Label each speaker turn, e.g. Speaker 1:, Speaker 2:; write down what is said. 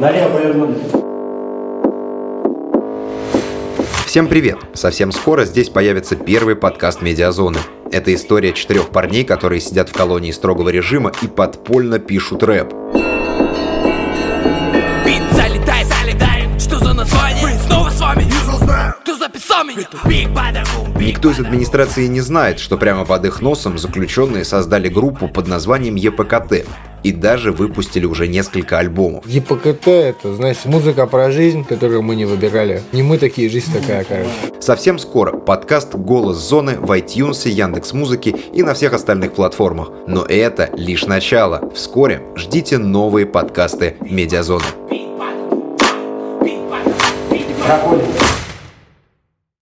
Speaker 1: Налево повернули.
Speaker 2: Всем привет! Совсем скоро здесь появится первый подкаст «Медиазоны». Это история четырех парней, которые сидят в колонии строгого режима и подпольно пишут рэп.
Speaker 3: Бит залетай, залетай, что за название? Мы снова с вами, кто записал меня?
Speaker 2: Никто из администрации не знает, что прямо под их носом заключенные создали группу под названием ЕПКТ и даже выпустили уже несколько альбомов.
Speaker 4: ЕПКТ это, значит, музыка про жизнь, которую мы не выбирали. Не мы такие, жизнь такая, короче.
Speaker 2: Совсем скоро подкаст «Голос зоны» в iTunes, Яндекс.Музыке и на всех остальных платформах. Но это лишь начало. Вскоре ждите новые подкасты «Медиазоны».
Speaker 1: Проходим.